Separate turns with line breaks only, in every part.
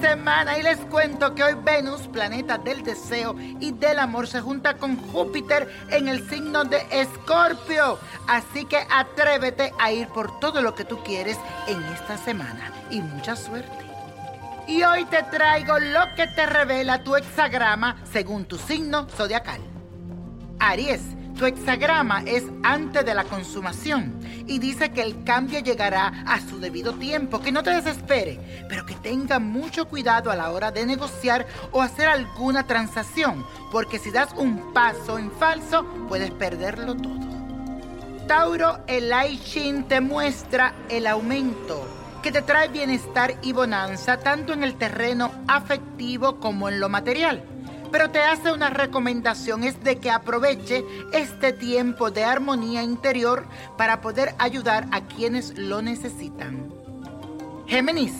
semana y les cuento que hoy Venus, planeta del deseo y del amor, se junta con Júpiter en el signo de Escorpio. Así que atrévete a ir por todo lo que tú quieres en esta semana y mucha suerte. Y hoy te traigo lo que te revela tu hexagrama según tu signo zodiacal. Aries tu hexagrama es antes de la consumación y dice que el cambio llegará a su debido tiempo, que no te desespere, pero que tenga mucho cuidado a la hora de negociar o hacer alguna transacción, porque si das un paso en falso puedes perderlo todo. Tauro, el I Ching te muestra el aumento que te trae bienestar y bonanza tanto en el terreno afectivo como en lo material pero te hace una recomendación, es de que aproveche este tiempo de armonía interior para poder ayudar a quienes lo necesitan. Géminis,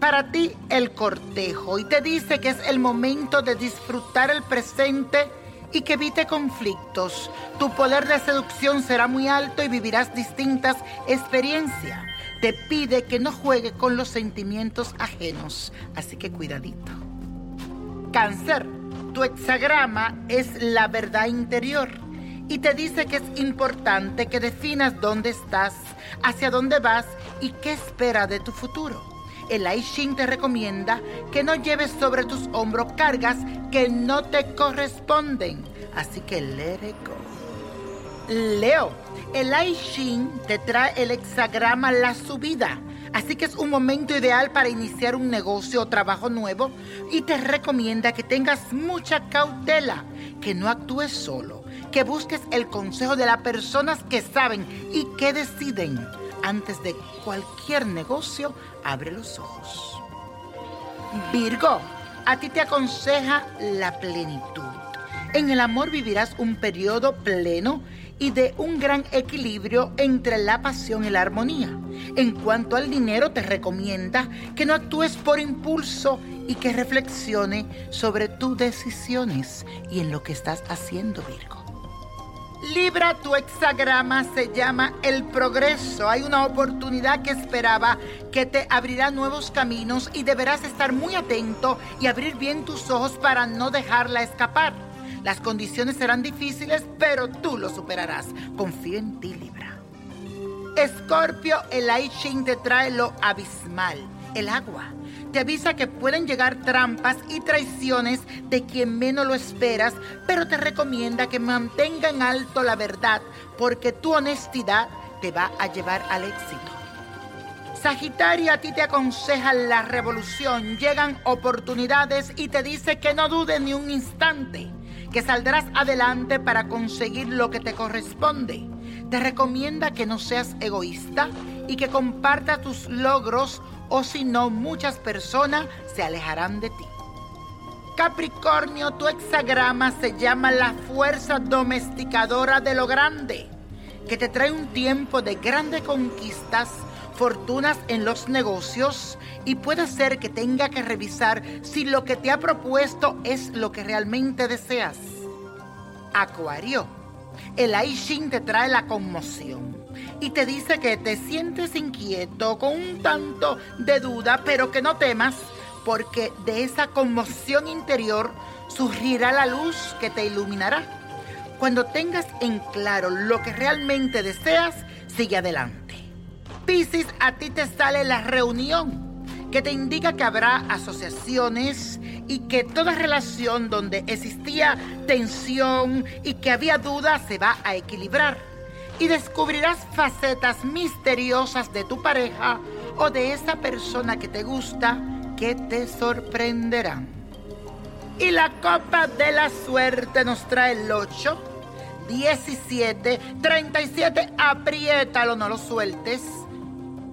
para ti el cortejo y te dice que es el momento de disfrutar el presente y que evite conflictos. Tu poder de seducción será muy alto y vivirás distintas experiencias. Te pide que no juegue con los sentimientos ajenos, así que cuidadito. Cáncer tu hexagrama es la verdad interior y te dice que es importante que definas dónde estás, hacia dónde vas y qué espera de tu futuro. El Aishin te recomienda que no lleves sobre tus hombros cargas que no te corresponden. Así que let it. Leo, el Aishin te trae el hexagrama La Subida Así que es un momento ideal para iniciar un negocio o trabajo nuevo y te recomienda que tengas mucha cautela, que no actúes solo, que busques el consejo de las personas que saben y que deciden. Antes de cualquier negocio, abre los ojos. Virgo, a ti te aconseja la plenitud. En el amor vivirás un periodo pleno y de un gran equilibrio entre la pasión y la armonía. En cuanto al dinero, te recomienda que no actúes por impulso y que reflexione sobre tus decisiones y en lo que estás haciendo, Virgo. Libra, tu hexagrama se llama el progreso. Hay una oportunidad que esperaba que te abrirá nuevos caminos y deberás estar muy atento y abrir bien tus ojos para no dejarla escapar. Las condiciones serán difíciles, pero tú lo superarás. Confío en ti, Libra. Escorpio, el I te trae lo abismal, el agua. Te avisa que pueden llegar trampas y traiciones de quien menos lo esperas, pero te recomienda que mantenga en alto la verdad, porque tu honestidad te va a llevar al éxito. Sagitario a ti te aconseja la revolución, llegan oportunidades y te dice que no dudes ni un instante que saldrás adelante para conseguir lo que te corresponde. Te recomienda que no seas egoísta y que compartas tus logros o si no muchas personas se alejarán de ti. Capricornio, tu hexagrama se llama la fuerza domesticadora de lo grande, que te trae un tiempo de grandes conquistas, fortunas en los negocios y puede ser que tenga que revisar si lo que te ha propuesto es lo que realmente deseas. Acuario, el Aishin te trae la conmoción y te dice que te sientes inquieto con un tanto de duda, pero que no temas porque de esa conmoción interior surgirá la luz que te iluminará. Cuando tengas en claro lo que realmente deseas, sigue adelante. Piscis, a ti te sale la reunión, que te indica que habrá asociaciones y que toda relación donde existía tensión y que había duda se va a equilibrar. Y descubrirás facetas misteriosas de tu pareja o de esa persona que te gusta que te sorprenderán. Y la copa de la suerte nos trae el 8, 17, 37, apriétalo, no lo sueltes.